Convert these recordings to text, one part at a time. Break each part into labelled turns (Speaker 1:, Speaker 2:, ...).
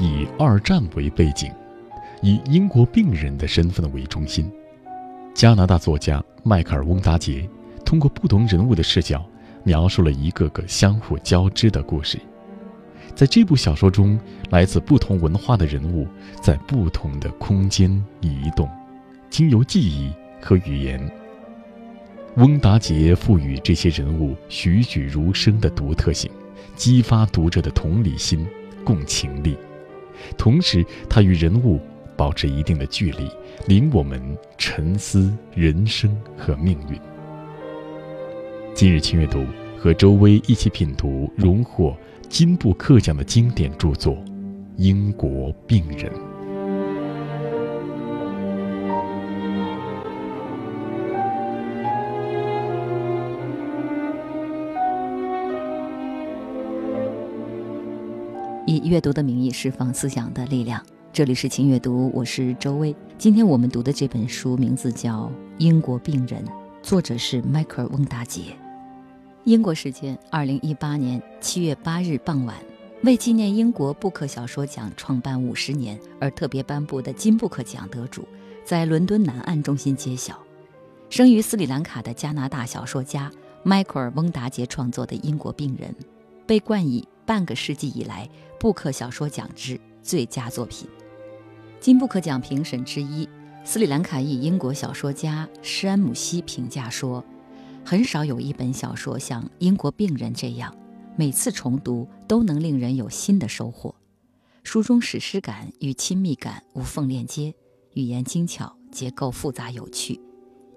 Speaker 1: 以二战为背景，以英国病人的身份为中心。加拿大作家迈克尔·翁达杰通过不同人物的视角，描述了一个个相互交织的故事。在这部小说中，来自不同文化的人物在不同的空间移动，经由记忆和语言。翁达杰赋予这些人物栩栩如生的独特性，激发读者的同理心、共情力。同时，他与人物保持一定的距离，领我们沉思人生和命运。今日轻阅读和周薇一起品读荣获金布克奖的经典著作《英国病人》。
Speaker 2: 阅读的名义释放思想的力量。这里是轻阅读，我是周薇。今天我们读的这本书名字叫《英国病人》，作者是迈克尔·翁达杰。英国时间二零一八年七月八日傍晚，为纪念英国布克小说奖创办五十年而特别颁布的金布克奖得主，在伦敦南岸中心揭晓。生于斯里兰卡的加拿大小说家迈克尔·翁达杰创作的《英国病人》，被冠以。半个世纪以来，布克小说奖之最佳作品。金布克奖评审之一，斯里兰卡裔英国小说家施安姆西评价说：“很少有一本小说像《英国病人》这样，每次重读都能令人有新的收获。书中史诗感与亲密感无缝链接，语言精巧，结构复杂有趣。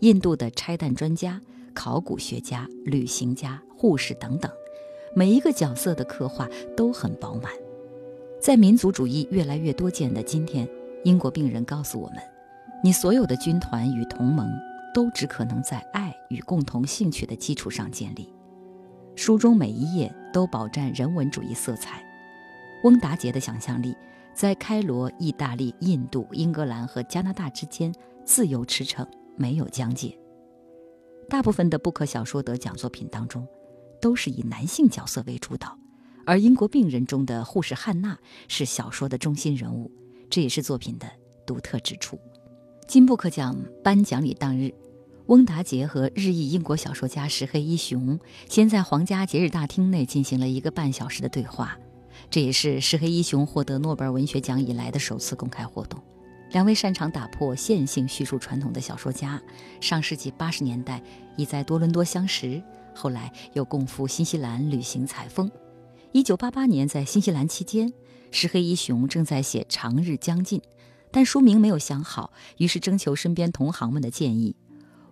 Speaker 2: 印度的拆弹专家、考古学家、旅行家、护士等等。”每一个角色的刻画都很饱满，在民族主义越来越多见的今天，英国病人告诉我们：你所有的军团与同盟都只可能在爱与共同兴趣的基础上建立。书中每一页都饱蘸人文主义色彩。翁达杰的想象力在开罗、意大利、印度、英格兰和加拿大之间自由驰骋，没有疆界。大部分的布克小说得奖作品当中。都是以男性角色为主导，而英国病人中的护士汉娜是小说的中心人物，这也是作品的独特之处。金布克奖颁奖礼当日，翁达杰和日裔英国小说家石黑一雄先在皇家节日大厅内进行了一个半小时的对话，这也是石黑一雄获得诺贝尔文学奖以来的首次公开活动。两位擅长打破线性叙述传统的小说家，上世纪八十年代已在多伦多相识。后来又共赴新西兰旅行采风。一九八八年在新西兰期间，石黑一雄正在写《长日将近》，但书名没有想好，于是征求身边同行们的建议。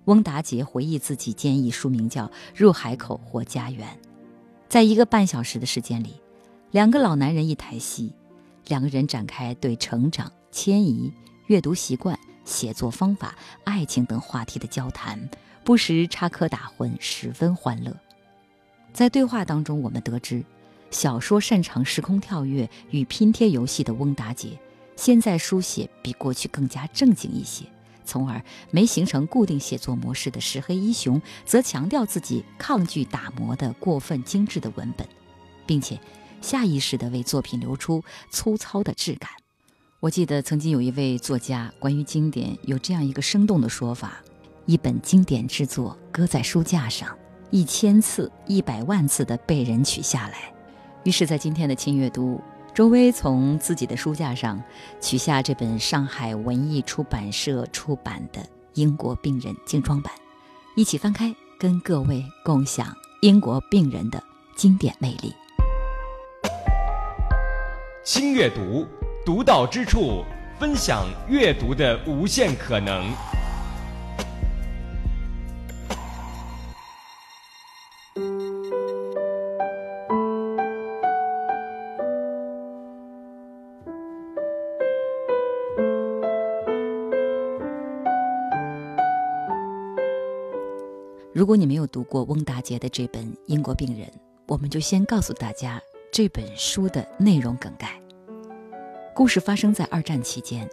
Speaker 2: 翁达杰回忆自己建议书名叫《入海口或家园》。在一个半小时的时间里，两个老男人一台戏，两个人展开对成长、迁移、阅读习惯、写作方法、爱情等话题的交谈。不时插科打诨，十分欢乐。在对话当中，我们得知，小说擅长时空跳跃与拼贴游戏的翁达杰，现在书写比过去更加正经一些；从而没形成固定写作模式的石黑一雄，则强调自己抗拒打磨的过分精致的文本，并且下意识地为作品留出粗糙的质感。我记得曾经有一位作家关于经典有这样一个生动的说法。一本经典之作搁在书架上，一千次、一百万次的被人取下来。于是，在今天的轻阅读，周薇从自己的书架上取下这本上海文艺出版社出版的《英国病人》精装版，一起翻开，跟各位共享《英国病人》的经典魅力。
Speaker 3: 轻阅读，独到之处，分享阅读的无限可能。
Speaker 2: 如果你没有读过翁达杰的这本《英国病人》，我们就先告诉大家这本书的内容梗概。故事发生在二战期间，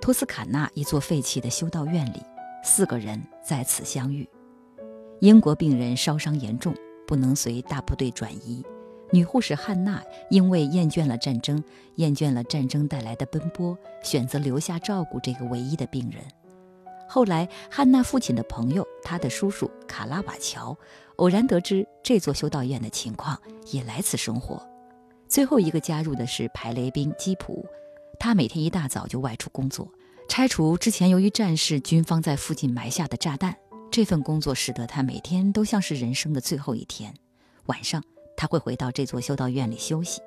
Speaker 2: 托斯卡纳一座废弃的修道院里，四个人在此相遇。英国病人烧伤严重，不能随大部队转移，女护士汉娜因为厌倦了战争，厌倦了战争带来的奔波，选择留下照顾这个唯一的病人。后来，汉娜父亲的朋友，他的叔叔卡拉瓦乔，偶然得知这座修道院的情况，也来此生活。最后一个加入的是排雷兵基普，他每天一大早就外出工作，拆除之前由于战事军方在附近埋下的炸弹。这份工作使得他每天都像是人生的最后一天。晚上。他会回到这座修道院里休息。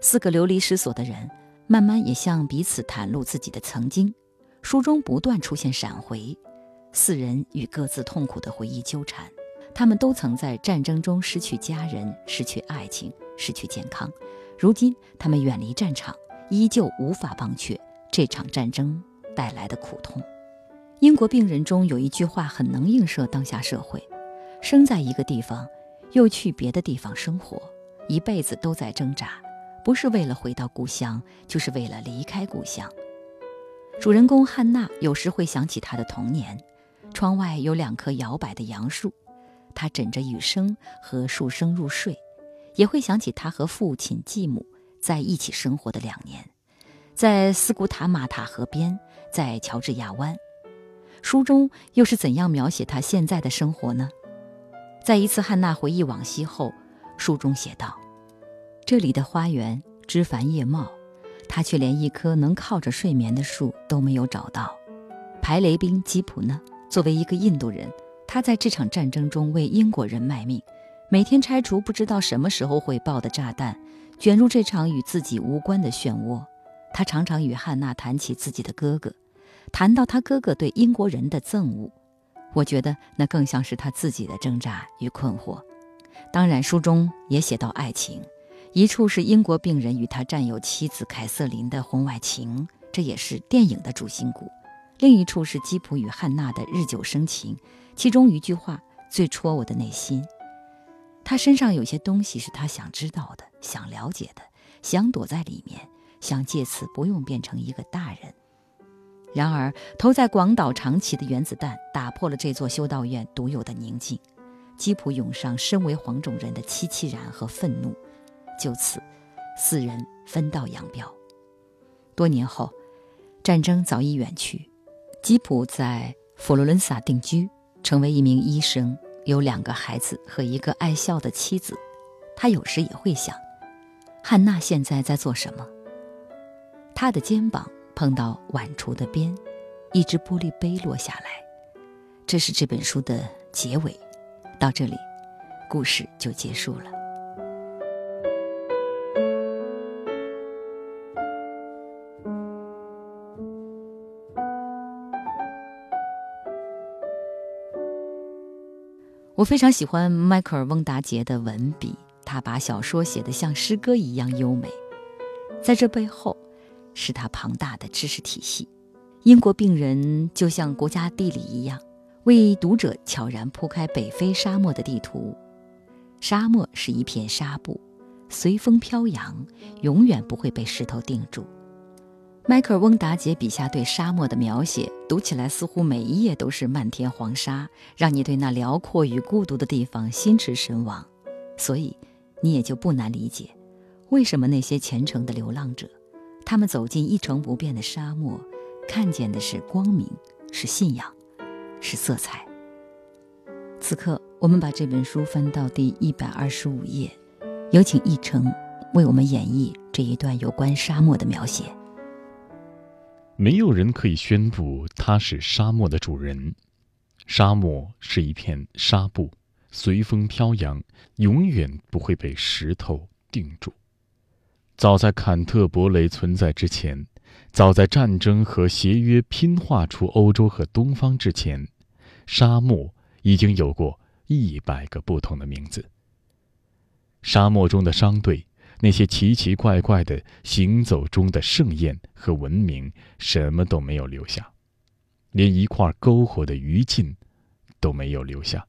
Speaker 2: 四个流离失所的人，慢慢也向彼此袒露自己的曾经。书中不断出现闪回，四人与各自痛苦的回忆纠缠。他们都曾在战争中失去家人、失去爱情、失去健康。如今，他们远离战场，依旧无法忘却这场战争带来的苦痛。英国病人中有一句话很能映射当下社会：生在一个地方。又去别的地方生活，一辈子都在挣扎，不是为了回到故乡，就是为了离开故乡。主人公汉娜有时会想起她的童年，窗外有两棵摇摆的杨树，她枕着雨声和树声入睡，也会想起她和父亲继母在一起生活的两年，在斯古塔马塔河边，在乔治亚湾。书中又是怎样描写她现在的生活呢？在一次汉娜回忆往昔后，书中写道：“这里的花园枝繁叶茂，他却连一棵能靠着睡眠的树都没有找到。”排雷兵吉普呢？作为一个印度人，他在这场战争中为英国人卖命，每天拆除不知道什么时候会爆的炸弹，卷入这场与自己无关的漩涡。他常常与汉娜谈起自己的哥哥，谈到他哥哥对英国人的憎恶。我觉得那更像是他自己的挣扎与困惑。当然，书中也写到爱情，一处是英国病人与他战友妻子凯瑟琳的婚外情，这也是电影的主心骨；另一处是基普与汉娜的日久生情，其中一句话最戳我的内心：他身上有些东西是他想知道的、想了解的，想躲在里面，想借此不用变成一个大人。然而，投在广岛长崎的原子弹打破了这座修道院独有的宁静。基普涌上身为黄种人的凄凄然和愤怒，就此，四人分道扬镳。多年后，战争早已远去，吉普在佛罗伦萨定居，成为一名医生，有两个孩子和一个爱笑的妻子。他有时也会想，汉娜现在在做什么？他的肩膀。碰到碗橱的边，一只玻璃杯落下来。这是这本书的结尾。到这里，故事就结束了。我非常喜欢迈克尔·翁达杰的文笔，他把小说写得像诗歌一样优美。在这背后。是他庞大的知识体系。英国病人就像国家地理一样，为读者悄然铺开北非沙漠的地图。沙漠是一片纱布，随风飘扬，永远不会被石头定住。迈克尔·翁达杰笔下对沙漠的描写，读起来似乎每一页都是漫天黄沙，让你对那辽阔与孤独的地方心驰神往。所以，你也就不难理解，为什么那些虔诚的流浪者。他们走进一成不变的沙漠，看见的是光明，是信仰，是色彩。此刻，我们把这本书翻到第一百二十五页，有请一成为我们演绎这一段有关沙漠的描写。
Speaker 1: 没有人可以宣布他是沙漠的主人。沙漠是一片纱布，随风飘扬，永远不会被石头定住。早在坎特伯雷存在之前，早在战争和协约拼画出欧洲和东方之前，沙漠已经有过一百个不同的名字。沙漠中的商队，那些奇奇怪怪的行走中的盛宴和文明，什么都没有留下，连一块篝火的余烬都没有留下。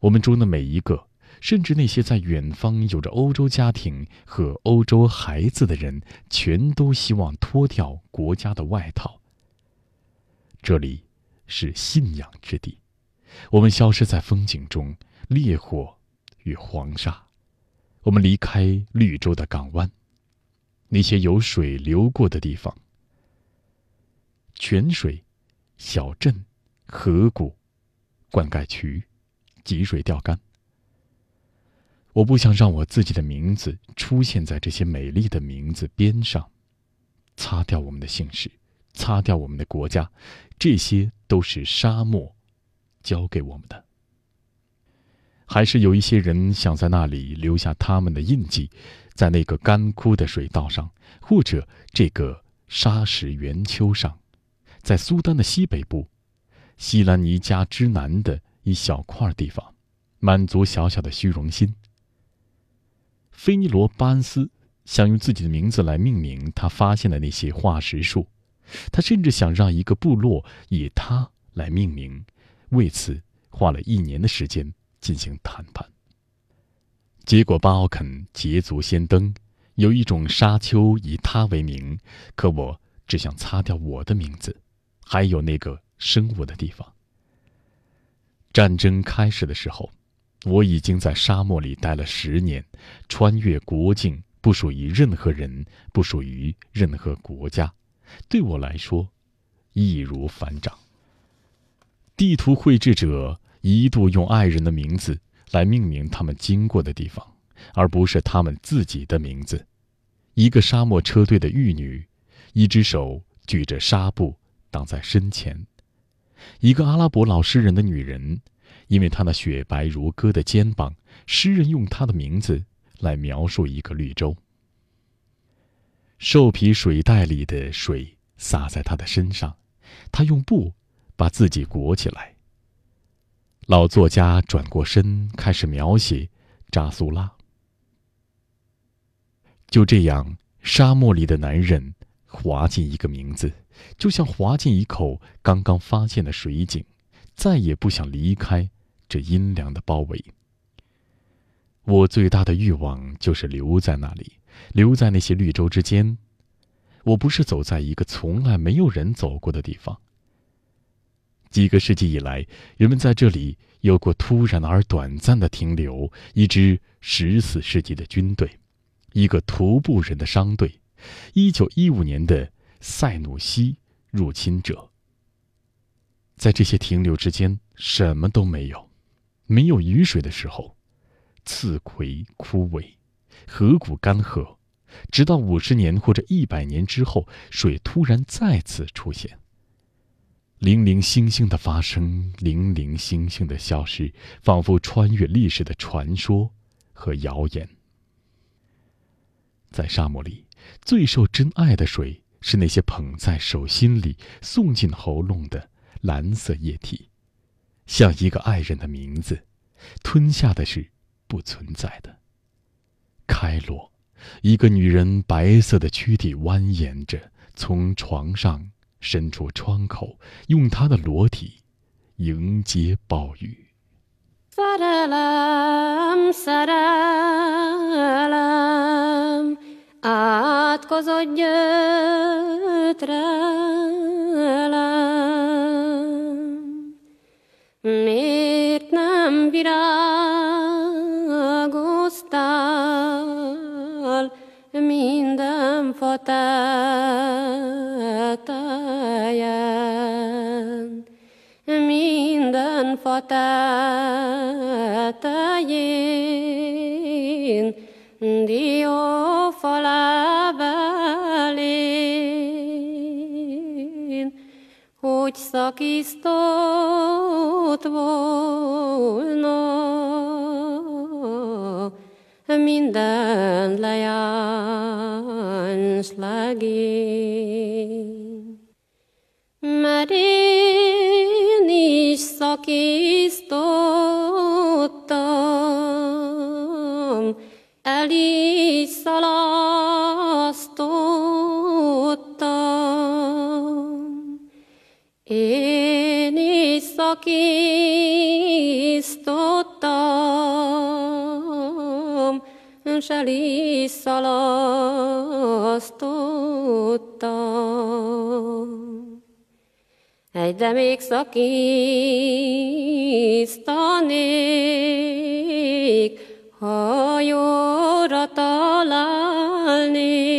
Speaker 1: 我们中的每一个。甚至那些在远方有着欧洲家庭和欧洲孩子的人，全都希望脱掉国家的外套。这里是信仰之地，我们消失在风景中，烈火与黄沙，我们离开绿洲的港湾，那些有水流过的地方，泉水、小镇、河谷、灌溉渠、集水钓竿。我不想让我自己的名字出现在这些美丽的名字边上，擦掉我们的姓氏，擦掉我们的国家，这些都是沙漠教给我们的。还是有一些人想在那里留下他们的印记，在那个干枯的水道上，或者这个沙石圆丘上，在苏丹的西北部，西兰尼加之南的一小块地方，满足小小的虚荣心。菲尼罗·巴恩斯想用自己的名字来命名他发现的那些化石树，他甚至想让一个部落以他来命名，为此花了一年的时间。进行谈判。结果巴奥肯捷足先登，有一种沙丘以他为名，可我只想擦掉我的名字，还有那个生我的地方。战争开始的时候。我已经在沙漠里待了十年，穿越国境不属于任何人，不属于任何国家，对我来说，易如反掌。地图绘制者一度用爱人的名字来命名他们经过的地方，而不是他们自己的名字。一个沙漠车队的玉女，一只手举着纱布挡在身前，一个阿拉伯老诗人的女人。因为她那雪白如歌的肩膀，诗人用她的名字来描述一个绿洲。兽皮水袋里的水洒在她的身上，她用布把自己裹起来。老作家转过身，开始描写扎苏拉。就这样，沙漠里的男人滑进一个名字，就像滑进一口刚刚发现的水井，再也不想离开。这阴凉的包围。我最大的欲望就是留在那里，留在那些绿洲之间。我不是走在一个从来没有人走过的地方。几个世纪以来，人们在这里有过突然而短暂的停留。一支十四世纪的军队，一个徒步人的商队，一九一五年的塞努西入侵者。在这些停留之间，什么都没有。没有雨水的时候，刺葵枯萎，河谷干涸，直到五十年或者一百年之后，水突然再次出现。零零星星的发生，零零星星的消失，仿佛穿越历史的传说和谣言。在沙漠里，最受真爱的水是那些捧在手心里、送进喉咙的蓝色液体。像一个爱人的名字，吞下的是不存在的。开罗，一个女人白色的躯体蜿蜒着，从床上伸出窗口用他的裸体迎接暴雨。
Speaker 4: thân phó ta dio phó la hogy szakíztott volna minden lejárás legény. Szakíztottam, s el is szalasztottam. Egy de még szakíztanék, ha jól arra találnék,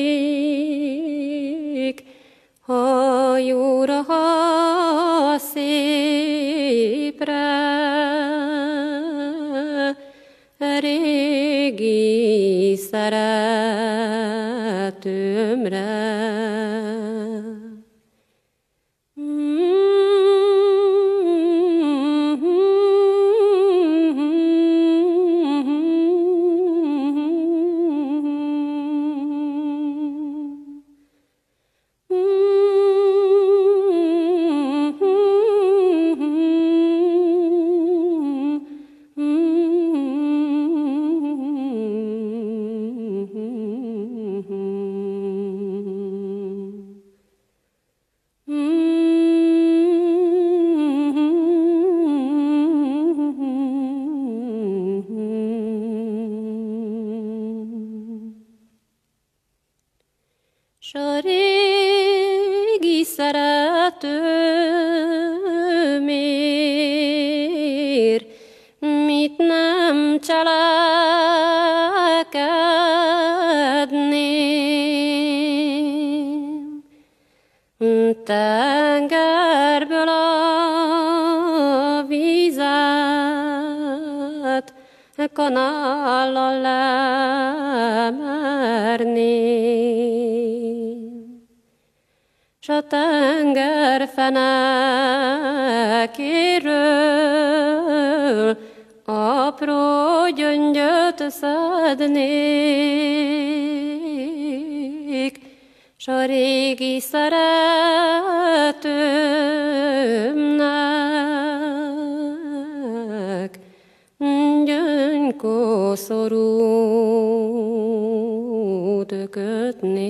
Speaker 1: dögödni.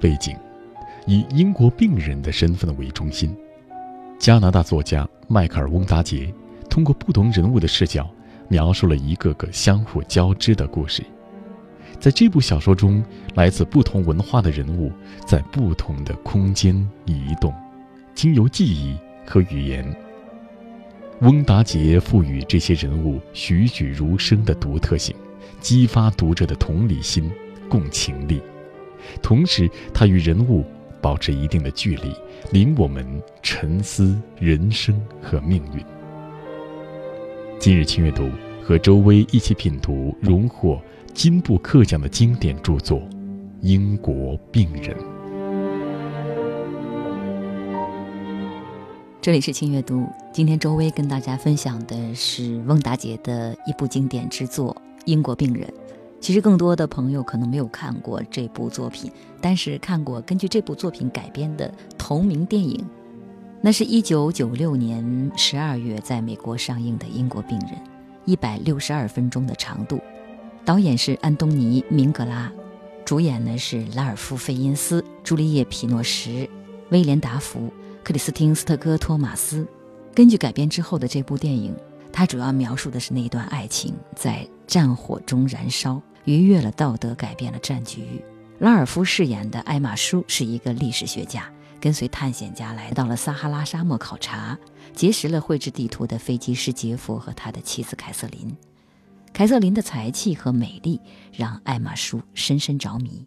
Speaker 1: 背景，以英国病人的身份为中心，加拿大作家迈克尔·翁达杰通过不同人物的视角，描述了一个个相互交织的故事。在这部小说中，来自不同文化的人物在不同的空间移动，经由记忆和语言，翁达杰赋予这些人物栩栩如生的独特性，激发读者的同理心、共情力。同时，他与人物保持一定的距离，领我们沉思人生和命运。今日轻阅读和周薇一起品读荣获金布克奖的经典著作《英国病人》。
Speaker 2: 这里是轻阅读，今天周薇跟大家分享的是翁达杰的一部经典之作《英国病人》。其实更多的朋友可能没有看过这部作品，但是看过根据这部作品改编的同名电影，那是一九九六年十二月在美国上映的《英国病人》，一百六十二分钟的长度，导演是安东尼·明格拉，主演呢是拉尔夫·费因斯、朱丽叶·皮诺什、威廉·达福、克里斯汀·斯特戈托马斯。根据改编之后的这部电影，它主要描述的是那一段爱情在战火中燃烧。逾越了道德，改变了战局。拉尔夫饰演的艾玛舒是一个历史学家，跟随探险家来到了撒哈拉沙漠考察，结识了绘制地图的飞机师杰佛和他的妻子凯瑟琳。凯瑟琳的才气和美丽让艾玛舒深深着迷。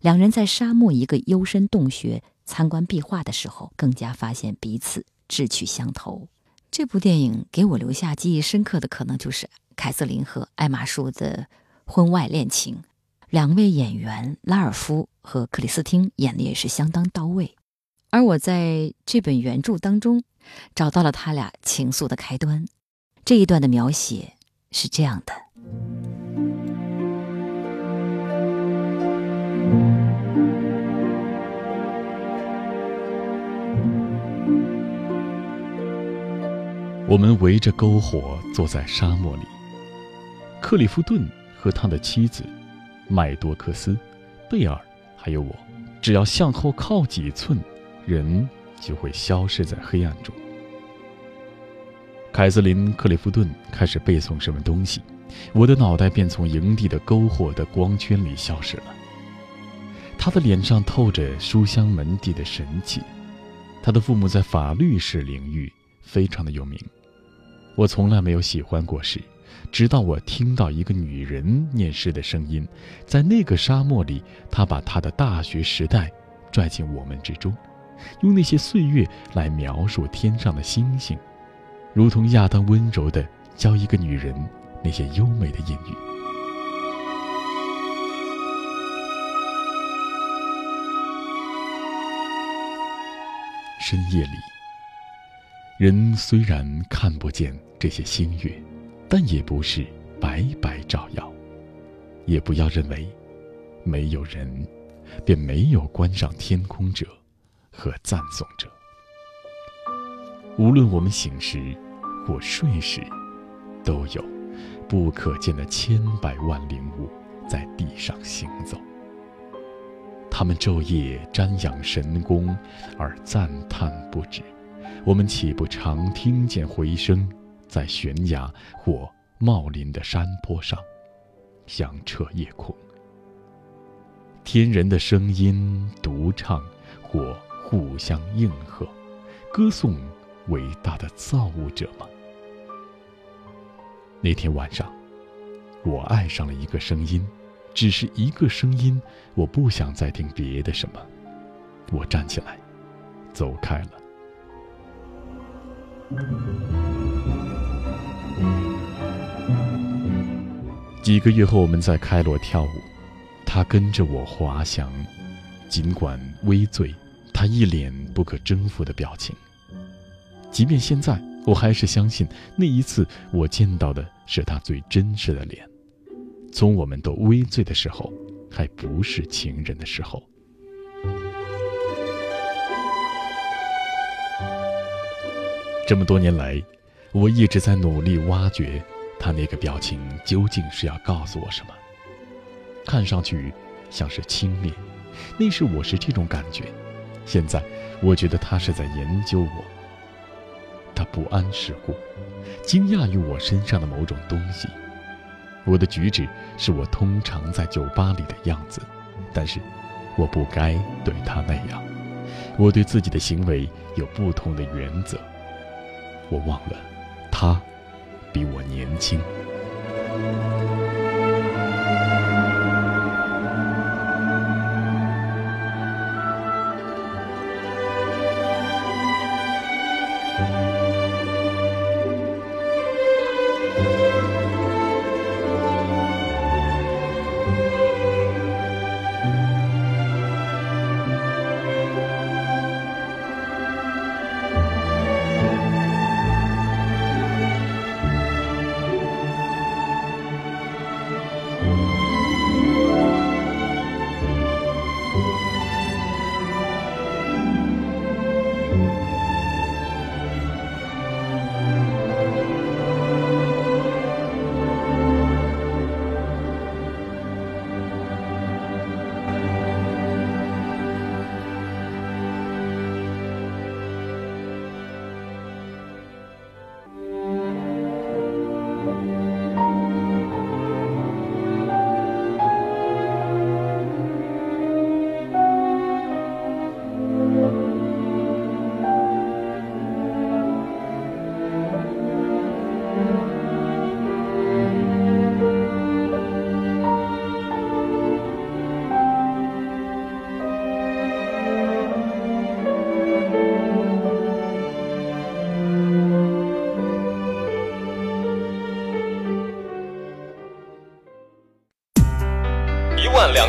Speaker 2: 两人在沙漠一个幽深洞穴参观壁画的时候，更加发现彼此志趣相投。这部电影给我留下记忆深刻的，可能就是凯瑟琳和艾玛舒的婚外恋情。两位演员拉尔夫和克里斯汀演的也是相当到位，而我在这本原著当中找到了他俩情愫的开端。这一段的描写是这样的：
Speaker 1: 我们围着篝火坐在沙漠里，克里夫顿和他的妻子。麦多克斯、贝尔，还有我，只要向后靠几寸，人就会消失在黑暗中。凯瑟琳·克里夫顿开始背诵什么东西，我的脑袋便从营地的篝火的光圈里消失了。他的脸上透着书香门第的神气，他的父母在法律史领域非常的有名。我从来没有喜欢过诗。直到我听到一个女人念诗的声音，在那个沙漠里，她把她的大学时代拽进我们之中，用那些岁月来描述天上的星星，如同亚当温柔地教一个女人那些优美的隐语。深夜里，人虽然看不见这些星月。但也不是白白照耀，也不要认为没有人便没有关上天空者和赞颂者。无论我们醒时或睡时，都有不可见的千百万灵物在地上行走。他们昼夜瞻仰神功而赞叹不止，我们岂不常听见回声？在悬崖或茂林的山坡上，响彻夜空。天人的声音独唱，或互相应和，歌颂伟大的造物者吗？那天晚上，我爱上了一个声音，只是一个声音，我不想再听别的什么。我站起来，走开了。几个月后，我们在开罗跳舞，他跟着我滑翔，尽管微醉，他一脸不可征服的表情。即便现在，我还是相信那一次我见到的是他最真实的脸。从我们都微醉的时候，还不是情人的时候。这么多年来，我一直在努力挖掘。他那个表情究竟是要告诉我什么？看上去像是轻蔑，那时我是这种感觉。现在我觉得他是在研究我。他不谙世故，惊讶于我身上的某种东西。我的举止是我通常在酒吧里的样子，但是我不该对他那样。我对自己的行为有不同的原则。我忘了，他。比我年轻。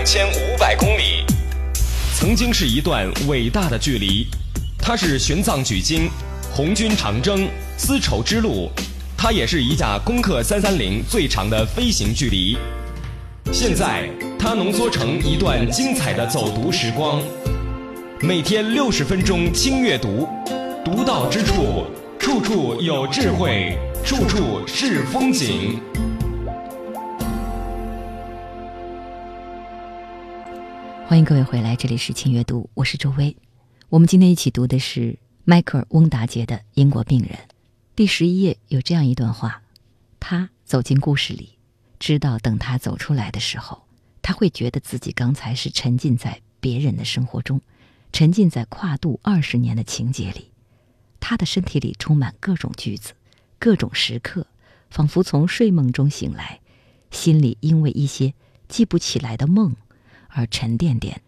Speaker 3: 千五百公里，曾经是一段伟大的距离。它是玄奘取经、红军长征、丝绸之路，它也是一架攻克三三零最长的飞行距离。现在，它浓缩成一段精彩的走读时光。每天六十分钟轻阅读，独到之处，处处有智慧，处处是风景。
Speaker 2: 欢迎各位回来，这里是轻阅读，我是周薇。我们今天一起读的是迈克尔·翁达杰的《英国病人》。第十一页有这样一段话：他走进故事里，知道等他走出来的时候，他会觉得自己刚才是沉浸在别人的生活中，沉浸在跨度二十年的情节里。他的身体里充满各种句子，各种时刻，仿佛从睡梦中醒来，心里因为一些记不起来的梦。而沉甸甸，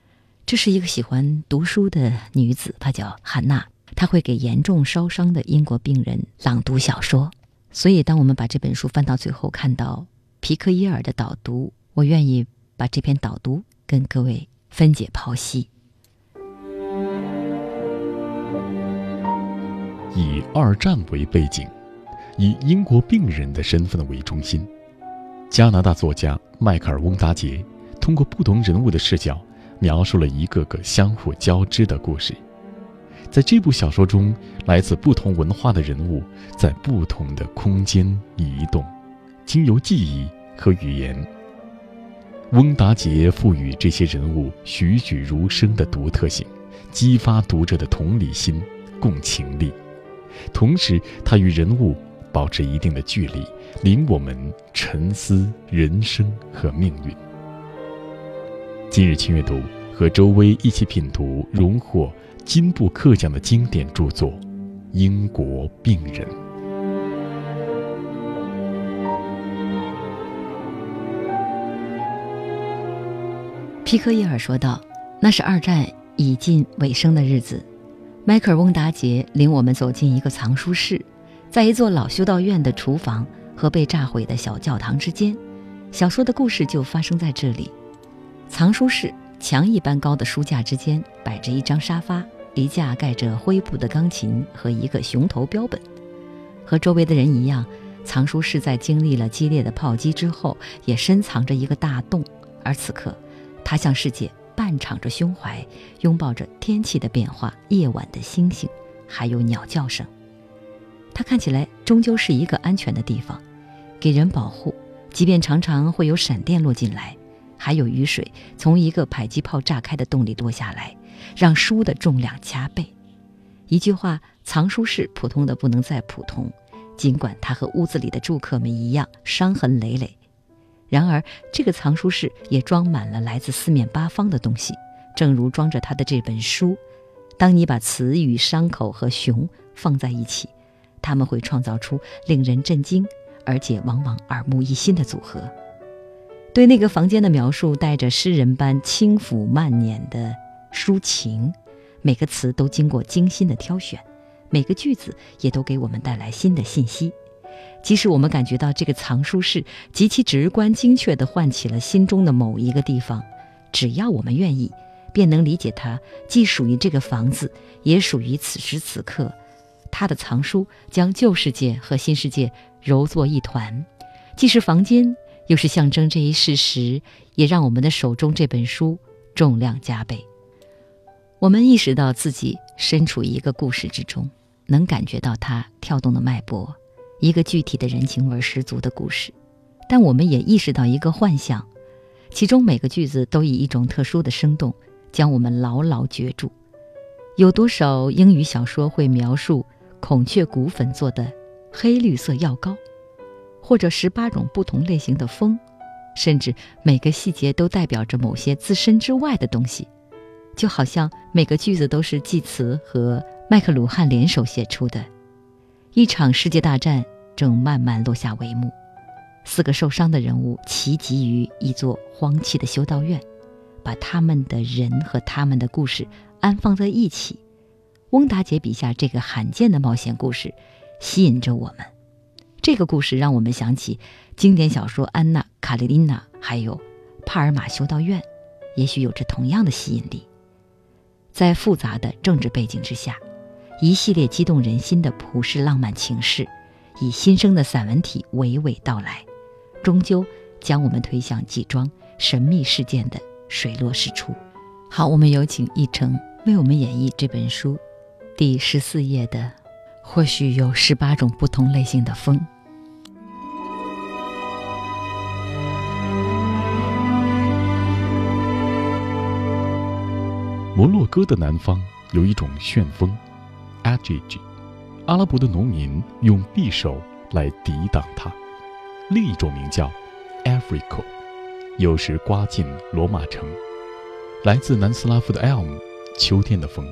Speaker 2: 这是一个喜欢读书的女子，她叫汉娜。她会给严重烧伤的英国病人朗读小说。所以，当我们把这本书翻到最后，看到皮克耶尔的导读，我愿意把这篇导读跟各位分解剖析。
Speaker 1: 以二战为背景，以英国病人的身份为中心，加拿大作家迈克尔·翁达杰。通过不同人物的视角，描述了一个个相互交织的故事。在这部小说中，来自不同文化的人物在不同的空间移动，经由记忆和语言。翁达杰赋予这些人物栩栩如生的独特性，激发读者的同理心、共情力。同时，他与人物保持一定的距离，领我们沉思人生和命运。今日轻阅读和周薇一起品读荣获金布克奖的经典著作《英国病人》。
Speaker 2: 皮克耶尔说道：“那是二战已近尾声的日子，迈克尔·翁达杰领我们走进一个藏书室，在一座老修道院的厨房和被炸毁的小教堂之间，小说的故事就发生在这里。”藏书室墙一般高的书架之间摆着一张沙发、一架盖着灰布的钢琴和一个熊头标本。和周围的人一样，藏书室在经历了激烈的炮击之后，也深藏着一个大洞。而此刻，它向世界半敞着胸怀，拥抱着天气的变化、夜晚的星星，还有鸟叫声。它看起来终究是一个安全的地方，给人保护，即便常常会有闪电落进来。还有雨水从一个迫击炮炸开的洞里落下来，让书的重量加倍。一句话，藏书室普通的不能再普通，尽管它和屋子里的住客们一样伤痕累累。然而，这个藏书室也装满了来自四面八方的东西，正如装着他的这本书。当你把词语、伤口和熊放在一起，他们会创造出令人震惊，而且往往耳目一新的组合。对那个房间的描述带着诗人般轻抚慢捻的抒情，每个词都经过精心的挑选，每个句子也都给我们带来新的信息。即使我们感觉到这个藏书室极其直观精确地唤起了心中的某一个地方，只要我们愿意，便能理解它既属于这个房子，也属于此时此刻。它的藏书将旧世界和新世界揉作一团，既是房间。又是象征这一事实，也让我们的手中这本书重量加倍。我们意识到自己身处一个故事之中，能感觉到它跳动的脉搏，一个具体的人情味十足的故事。但我们也意识到一个幻象，其中每个句子都以一种特殊的生动将我们牢牢攫住。有多少英语小说会描述孔雀骨粉做的黑绿色药膏？或者十八种不同类型的风，甚至每个细节都代表着某些自身之外的东西，就好像每个句子都是济慈和麦克鲁汉联手写出的。一场世界大战正慢慢落下帷幕，四个受伤的人物齐集于一座荒弃的修道院，把他们的人和他们的故事安放在一起。翁达杰笔下这个罕见的冒险故事，吸引着我们。这个故事让我们想起经典小说《安娜·卡列尼娜》，还有帕尔马修道院，也许有着同样的吸引力。在复杂的政治背景之下，一系列激动人心的普世浪漫情事，以新生的散文体娓娓道来，终究将我们推向几桩神秘事件的水落石出。好，我们有请一成为我们演绎这本书第十四页的，或许有十八种不同类型的风。
Speaker 1: 摩洛哥的南方有一种旋风 a g i g 阿拉伯的农民用匕首来抵挡它。另一种名叫 Africo，有时刮进罗马城。来自南斯拉夫的 Elm，秋天的风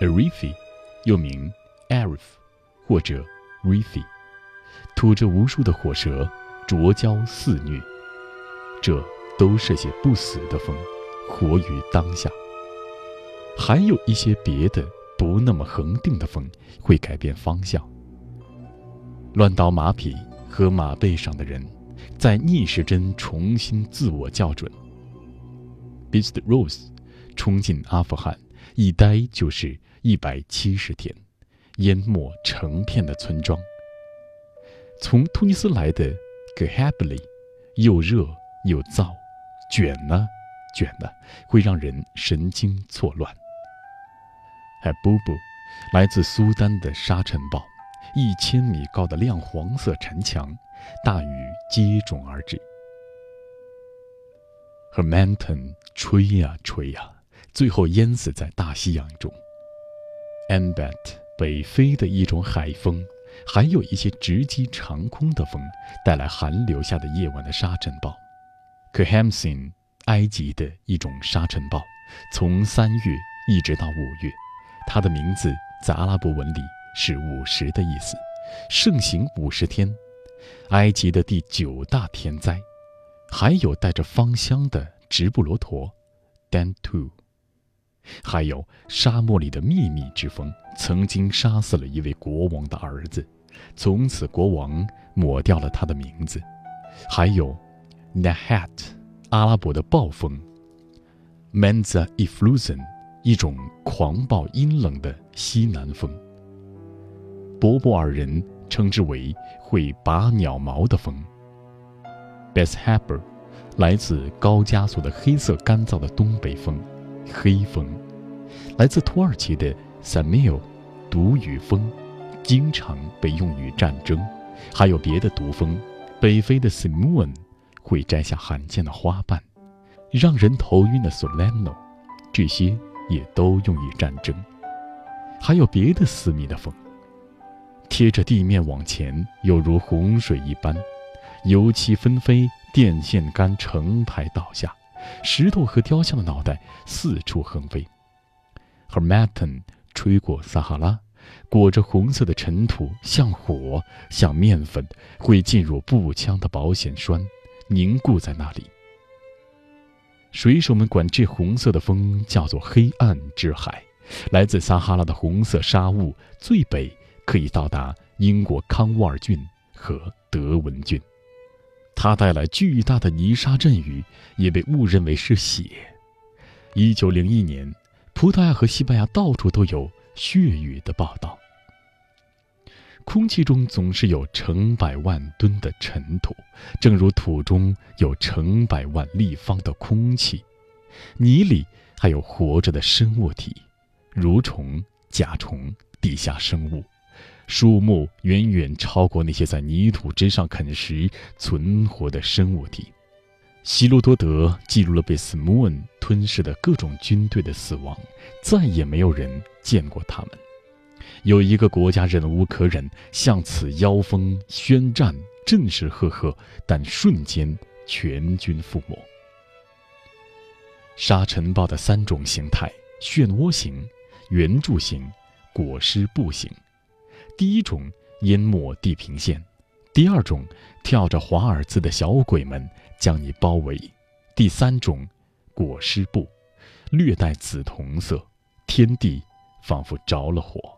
Speaker 1: a r i f i 又名 Arif 或者 Rifi，吐着无数的火舌，灼焦肆虐。这都是些不死的风，活于当下。还有一些别的不那么恒定的风会改变方向。乱倒马匹和马背上的人，在逆时针重新自我校准。Beast Rose 冲进阿富汗，一待就是一百七十天，淹没成片的村庄。从突尼斯来的 g a h a b l i 又热又燥，卷呢卷呢，会让人神经错乱。还布布，来自苏丹的沙尘暴，一千米高的亮黄色城墙，大雨接踵而至。Hermanton，吹呀吹呀，最后淹死在大西洋中。Ambet 北非的一种海风，还有一些直击长空的风，带来寒流下的夜晚的沙尘暴。k h a m s i n 埃及的一种沙尘暴，从三月一直到五月。它的名字在阿拉伯文里是“五十”的意思，盛行五十天，埃及的第九大天灾。还有带着芳香的直布罗陀 （Dantu），还有沙漠里的秘密之风，曾经杀死了一位国王的儿子，从此国王抹掉了他的名字。还有 Nahat，阿拉伯的暴风 （Menza Ifluzen）。一种狂暴阴冷的西南风，博布尔人称之为会拔鸟毛的风。Beshaber，来自高加索的黑色干燥的东北风，黑风。来自土耳其的 Samil，毒雨风，经常被用于战争。还有别的毒风，北非的 Simon 会摘下罕见的花瓣，让人头晕的 Solano，这些。也都用于战争，还有别的私密的风，贴着地面往前，犹如洪水一般，油漆纷飞，电线杆成排倒下，石头和雕像的脑袋四处横飞。和 Maton 吹过撒哈拉，裹着红色的尘土，像火，像面粉，会进入步枪的保险栓，凝固在那里。水手们管这红色的风叫做“黑暗之海”，来自撒哈拉的红色沙雾，最北可以到达英国康沃尔郡和德文郡。它带来巨大的泥沙阵雨，也被误认为是血。一九零一年，葡萄牙和西班牙到处都有血雨的报道。空气中总是有成百万吨的尘土，正如土中有成百万立方的空气。泥里还有活着的生物体，蠕虫、甲虫、地下生物，数目远远超过那些在泥土之上啃食存活的生物体。希罗多德记录了被斯穆恩吞噬的各种军队的死亡，再也没有人见过他们。有一个国家忍无可忍，向此妖风宣战，阵势赫赫，但瞬间全军覆没。沙尘暴的三种形态：漩涡型、圆柱形、裹尸布型。第一种淹没地平线，第二种跳着华尔兹的小鬼们将你包围，第三种裹尸布，略带紫铜色，天地仿佛着了火。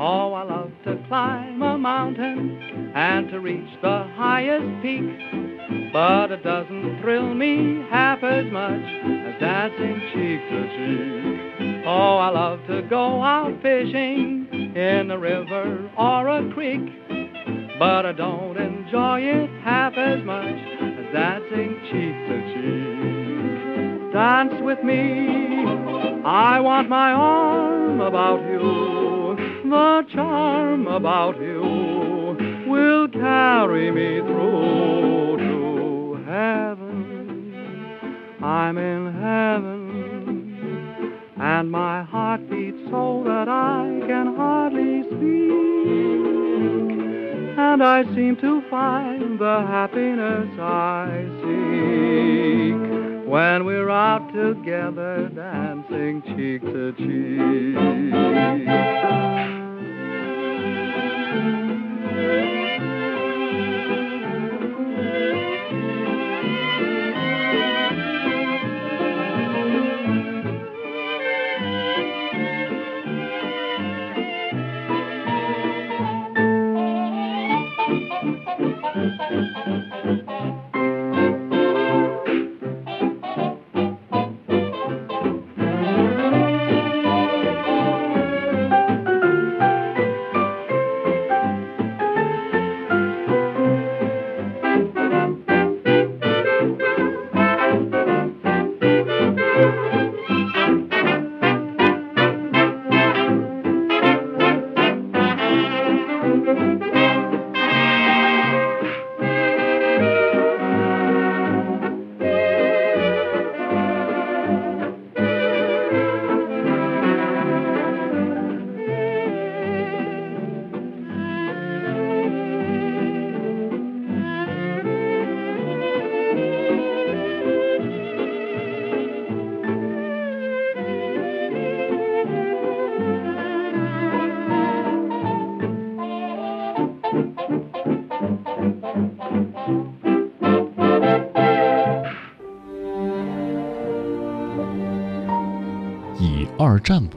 Speaker 5: Oh, I love to climb a mountain and to reach the highest peak, but it doesn't thrill me half as much as dancing cheek to cheek. Oh, I love to go out fishing in a river or a creek, but I don't enjoy it half as much as dancing cheek to cheek. Dance with me, I want my arm about you, the charm about you will carry me through to heaven. I'm in heaven and my heart beats so that I can hardly speak. And I seem to find the happiness I seek when we're out together dancing cheek to cheek.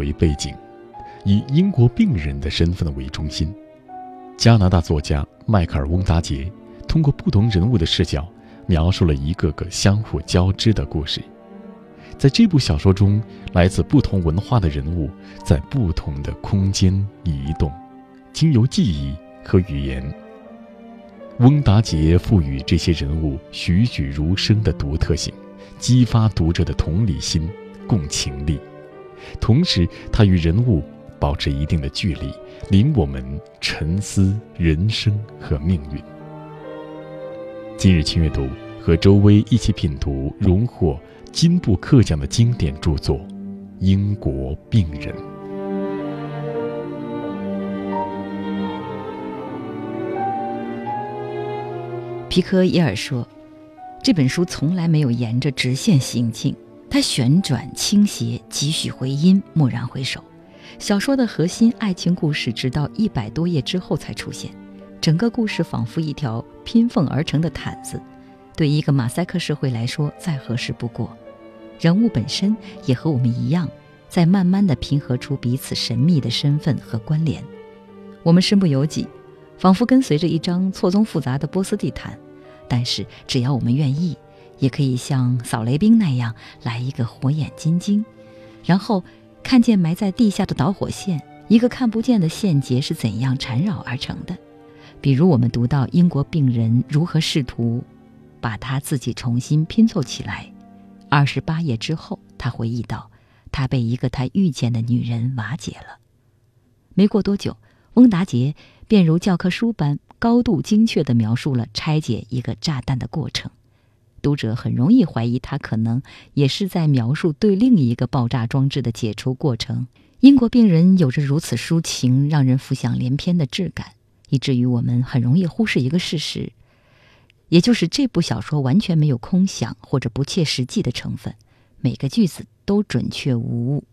Speaker 1: 为背景，以英国病人的身份为中心，加拿大作家迈克尔·翁达杰通过不同人物的视角，描述了一个个相互交织的故事。在这部小说中，来自不同文化的人物在不同的空间移动，经由记忆和语言，翁达杰赋予这些人物栩栩如生的独特性，激发读者的同理心、共情力。同时，他与人物保持一定的距离，领我们沉思人生和命运。今日轻阅读和周薇一起品读荣获金布克奖的经典著作《英国病人》。
Speaker 2: 皮科耶尔说：“这本书从来没有沿着直线行进。”它旋转倾斜，几许回音，蓦然回首。小说的核心爱情故事，直到一百多页之后才出现。整个故事仿佛一条拼缝而成的毯子，对一个马赛克社会来说再合适不过。人物本身也和我们一样，在慢慢的拼合出彼此神秘的身份和关联。我们身不由己，仿佛跟随着一张错综复杂的波斯地毯。但是只要我们愿意。也可以像扫雷兵那样来一个火眼金睛，然后看见埋在地下的导火线，一个看不见的线结是怎样缠绕而成的。比如，我们读到英国病人如何试图把他自己重新拼凑起来。二十八页之后，他回忆道：“他被一个他遇见的女人瓦解了。”没过多久，翁达杰便如教科书般高度精确地描述了拆解一个炸弹的过程，读者很容易怀疑他可能也是在描述对另一个爆炸装置的解除过程。英国病人有着如此抒情、让人浮想联翩的质感，以至于我们很容易忽视一个事实，也就是这部小说完全没有空想或者不切实际的成分，每个句子都准确无误。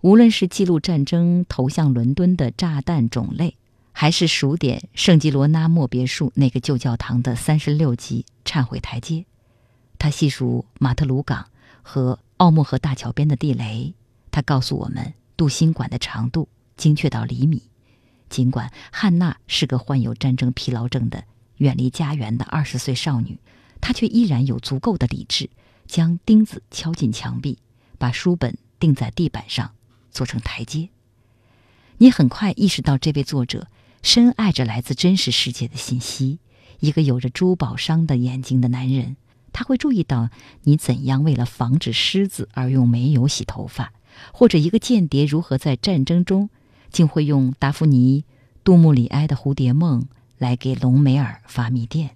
Speaker 2: 无论是记录战争投向伦敦的炸弹种类，还是数点圣吉罗纳莫别墅那个旧教堂的三十六级忏悔台阶，他细数马特鲁港和奥莫河大桥边的地雷，他告诉我们镀锌管的长度精确到厘米。尽管汉娜是个患有战争疲劳症的远离家园的二十岁少女，她却依然有足够的理智，将钉子敲进墙壁，把书本钉在地板上。做成台阶，你很快意识到这位作者深爱着来自真实世界的信息。一个有着珠宝商的眼睛的男人，他会注意到你怎样为了防止虱子而用煤油洗头发，或者一个间谍如何在战争中竟会用达芙妮·杜穆里埃的蝴蝶梦来给隆美尔发密电。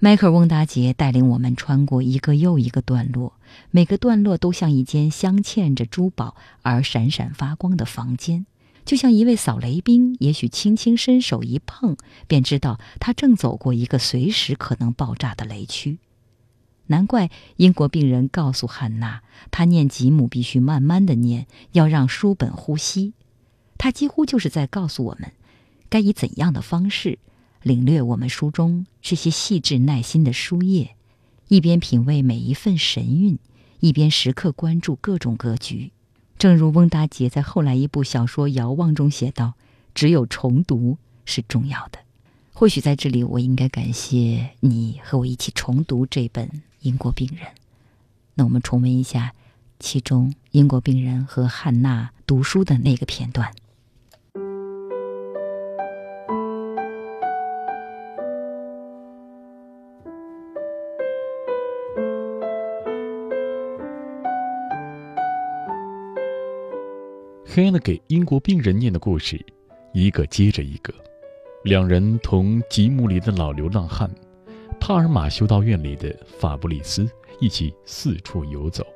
Speaker 2: 迈克尔·翁达杰带领我们穿过一个又一个段落，每个段落都像一间镶嵌着珠宝而闪闪发光的房间，就像一位扫雷兵，也许轻轻伸手一碰，便知道他正走过一个随时可能爆炸的雷区。难怪英国病人告诉汉娜，他念吉姆必须慢慢的念，要让书本呼吸。他几乎就是在告诉我们，该以怎样的方式。领略我们书中这些细致耐心的书页，一边品味每一份神韵，一边时刻关注各种格局。正如翁达杰在后来一部小说《遥望》中写道：“只有重读是重要的。”或许在这里，我应该感谢你和我一起重读这本《英国病人》。那我们重温一下其中英国病人和汉娜读书的那个片段。
Speaker 1: 黑了给英国病人念的故事，一个接着一个。两人同吉姆里的老流浪汉帕尔马修道院里的法布里斯一起四处游走，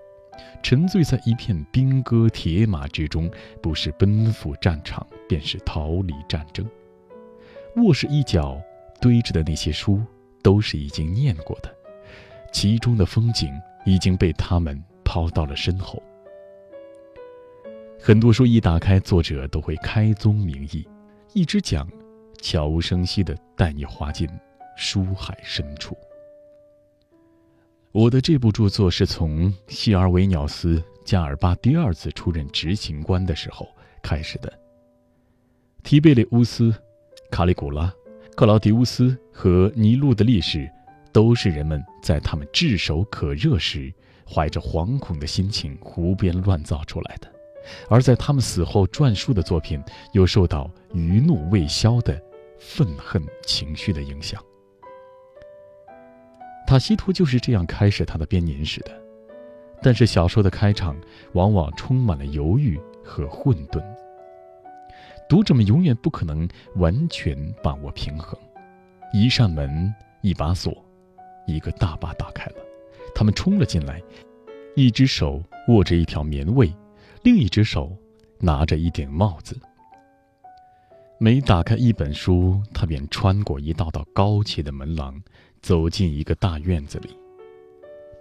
Speaker 1: 沉醉在一片兵戈铁马之中，不是奔赴战场，便是逃离战争。卧室一角堆着的那些书，都是已经念过的，其中的风景已经被他们抛到了身后。很多书一打开，作者都会开宗明义，一直讲，悄无声息地带你滑进书海深处。我的这部著作是从希尔维鸟斯·加尔巴第二次出任执行官的时候开始的。提贝里乌斯、卡里古拉、克劳迪乌斯和尼禄的历史，都是人们在他们炙手可热时，怀着惶恐的心情胡编乱造出来的。而在他们死后撰述的作品，又受到余怒未消的愤恨情绪的影响。塔西图就是这样开始他的编年史的，但是小说的开场往往充满了犹豫和混沌，读者们永远不可能完全把握平衡。一扇门，一把锁，一个大坝打开了，他们冲了进来，一只手握着一条棉苇。另一只手拿着一顶帽子。每打开一本书，他便穿过一道道高起的门廊，走进一个大院子里。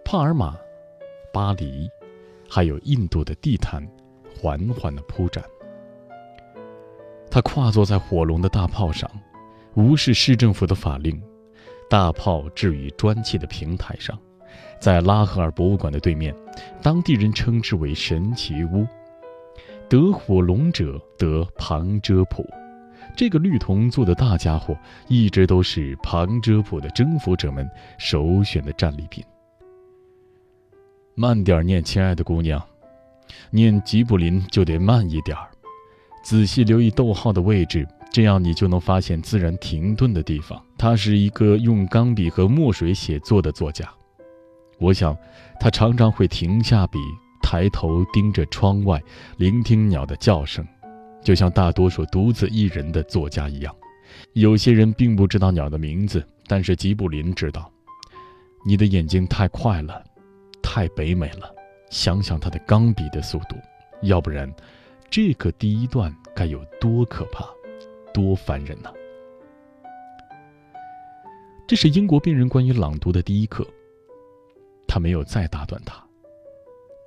Speaker 1: 帕尔马、巴黎，还有印度的地毯，缓缓地铺展。他跨坐在火龙的大炮上，无视市政府的法令。大炮置于砖砌的平台上。在拉合尔博物馆的对面，当地人称之为神奇屋。得火龙者得庞遮普，这个绿铜做的大家伙一直都是庞遮普的征服者们首选的战利品。慢点念，亲爱的姑娘，念吉卜林就得慢一点儿，仔细留意逗号的位置，这样你就能发现自然停顿的地方。他是一个用钢笔和墨水写作的作家。我想，他常常会停下笔，抬头盯着窗外，聆听鸟的叫声。就像大多数独自一人的作家一样，有些人并不知道鸟的名字，但是吉卜林知道。你的眼睛太快了，太北美了，想想它的钢笔的速度，要不然，这个第一段该有多可怕，多烦人呢？这是英国病人关于朗读的第一课。他没有再打断他，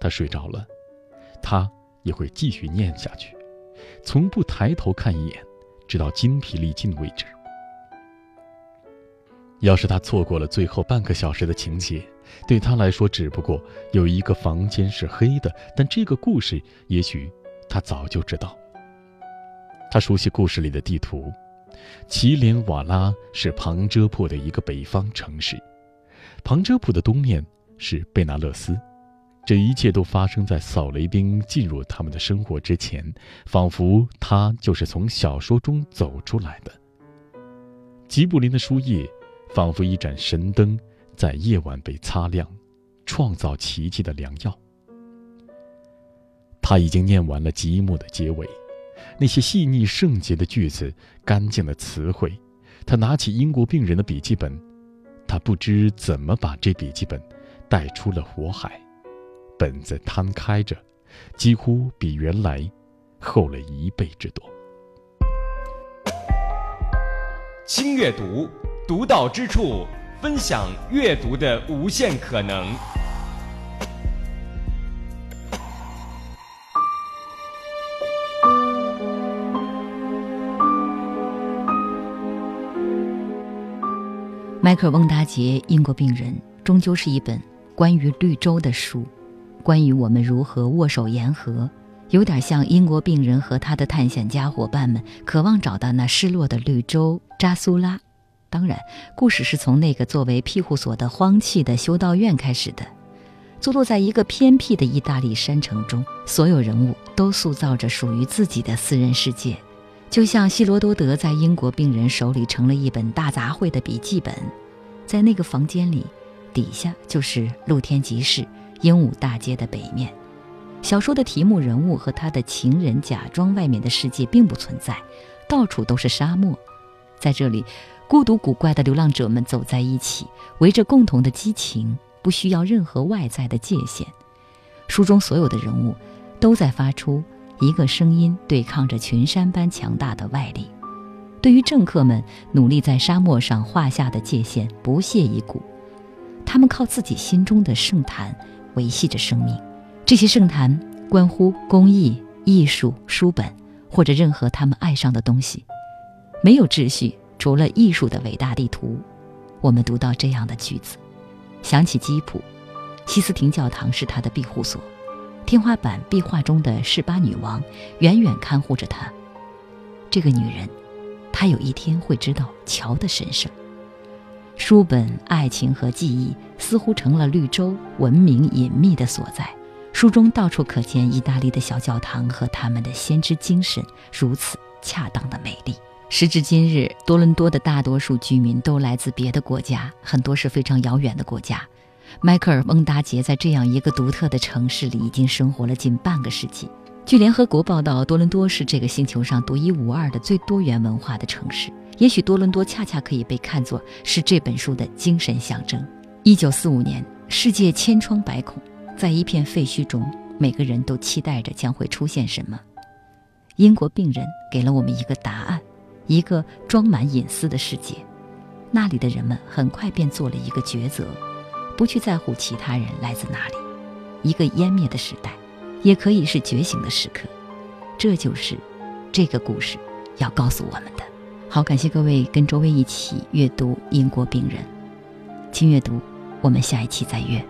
Speaker 1: 他睡着了，他也会继续念下去，从不抬头看一眼，直到筋疲力尽为止。要是他错过了最后半个小时的情节，对他来说只不过有一个房间是黑的，但这个故事也许他早就知道。他熟悉故事里的地图。奇连瓦拉是旁遮普的一个北方城市，旁遮普的东面是贝纳勒斯。这一切都发生在扫雷兵进入他们的生活之前，仿佛他就是从小说中走出来的。吉卜林的书页，仿佛一盏神灯，在夜晚被擦亮，创造奇迹的良药。他已经念完了吉姆的结尾。那些细腻圣洁的句子，干净的词汇。他拿起英国病人的笔记本，他不知怎么把这笔记本带出了火海。本子摊开着，几乎比原来厚了一倍之多。
Speaker 3: 轻阅读，独到之处，分享阅读的无限可能。
Speaker 2: 迈克尔·翁达杰《英国病人》终究是一本关于绿洲的书，关于我们如何握手言和，有点像英国病人和他的探险家伙伴们渴望找到那失落的绿洲扎苏拉。当然，故事是从那个作为庇护所的荒弃的修道院开始的。坐落在一个偏僻的意大利山城中，所有人物都塑造着属于自己的私人世界。就像希罗多德在英国病人手里成了一本大杂烩的笔记本，在那个房间里，底下就是露天集市、鹦鹉大街的北面。小说的题目、人物和他的情人假装外面的世界并不存在，到处都是沙漠。在这里，孤独古怪的流浪者们走在一起，围着共同的激情，不需要任何外在的界限。书中所有的人物都在发出。一个声音对抗着群山般强大的外力，对于政客们努力在沙漠上画下的界限不屑一顾。他们靠自己心中的圣坛维系着生命，这些圣坛关乎公益、艺术、书本或者任何他们爱上的东西。没有秩序，除了艺术的伟大地图。我们读到这样的句子，想起基普，西斯廷教堂是他的庇护所。天花板壁画中的示巴女王远远看护着他。这个女人，她有一天会知道桥的神圣。书本、爱情和记忆似乎成了绿洲文明隐秘的所在。书中到处可见意大利的小教堂和他们的先知精神，如此恰当的美丽。时至今日，多伦多的大多数居民都来自别的国家，很多是非常遥远的国家。迈克尔·翁达杰在这样一个独特的城市里已经生活了近半个世纪。据联合国报道，多伦多是这个星球上独一无二的最多元文化的城市。也许多伦多恰恰可以被看作是这本书的精神象征。一九四五年，世界千疮百孔，在一片废墟中，每个人都期待着将会出现什么。英国病人给了我们一个答案：一个装满隐私的世界。那里的人们很快便做了一个抉择。不去在乎其他人来自哪里，一个湮灭的时代，也可以是觉醒的时刻。这就是这个故事要告诉我们的。好，感谢各位跟周薇一起阅读《英国病人》，请阅读，我们下一期再约。